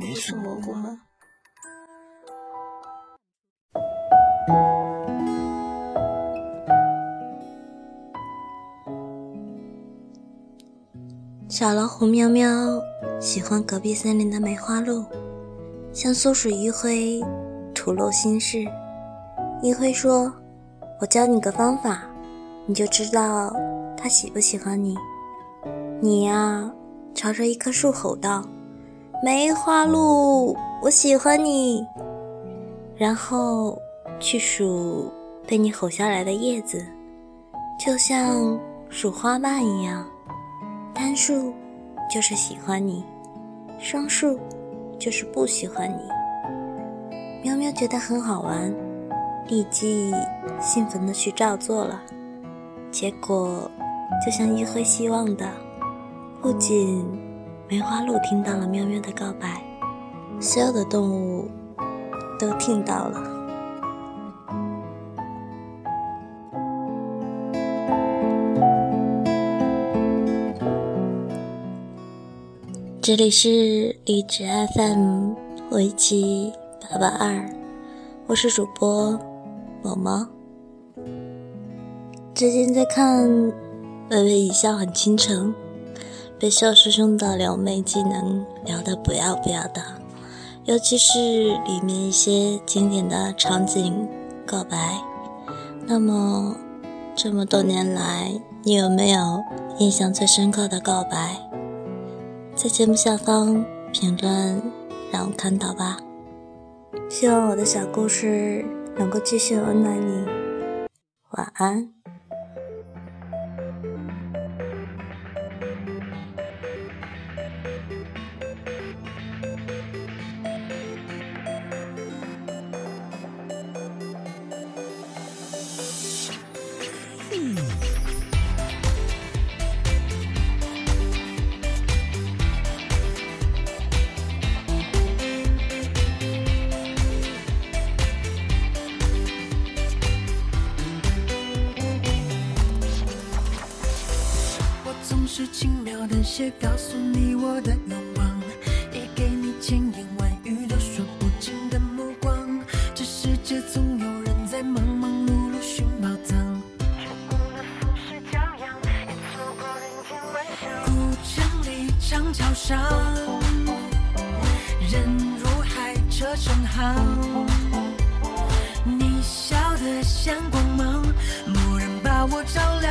你是蘑菇吗？小老虎喵喵喜欢隔壁森林的梅花鹿，向松鼠一辉吐露心事。一辉说：“我教你个方法，你就知道他喜不喜欢你。你呀，朝着一棵树吼道。”梅花鹿，我喜欢你。然后去数被你吼下来的叶子，就像数花瓣一样。单数就是喜欢你，双数就是不喜欢你。喵喵觉得很好玩，立即兴奋地去照做了。结果就像一辉希望的，不仅。梅花鹿听到了喵喵的告白，所有的动物都听到了。这里是荔枝 FM 围棋八八二，我是主播毛毛。最近在看《微微一笑很倾城》。被肖师兄的撩妹技能撩得不要不要的，尤其是里面一些经典的场景告白。那么，这么多年来，你有没有印象最深刻的告白？在节目下方评论，让我看到吧。希望我的小故事能够继续温暖你。晚安。是轻描淡写告诉你我的愿望，也给你千言万语都说不尽的目光。这世界总有人在忙忙碌碌寻宝藏，错过了盛世骄阳，也错过人间万象古城里长桥上，人如海，车成行。你笑得像光芒，蓦然把我照亮。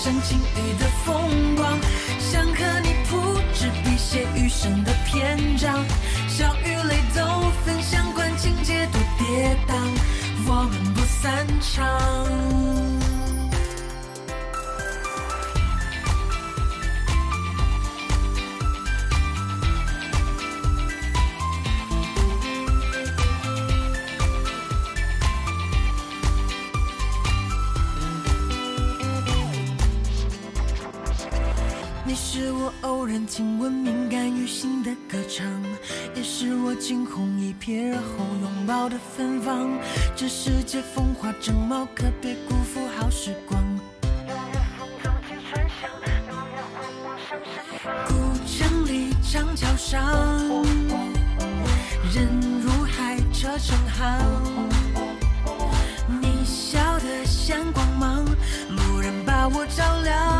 四风山晴雨的风光，想和你铺纸笔写余生的篇章，笑与泪都分享，管情节多跌宕，我们不散场。偶然听闻敏感于心的歌唱，也是我惊鸿一瞥后拥抱的芬芳。这世界风华正茂，可别辜负好时光。古城里长桥上，人如海，车成行。你笑得像光芒，蓦然把我照亮。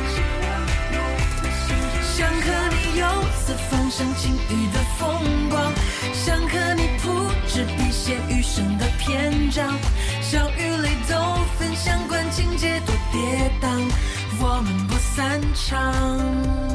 想和你游四方赏晴雨的风光，想和你铺纸笔写余生的篇章，笑与泪都分享，管情节多跌宕，我们不散场。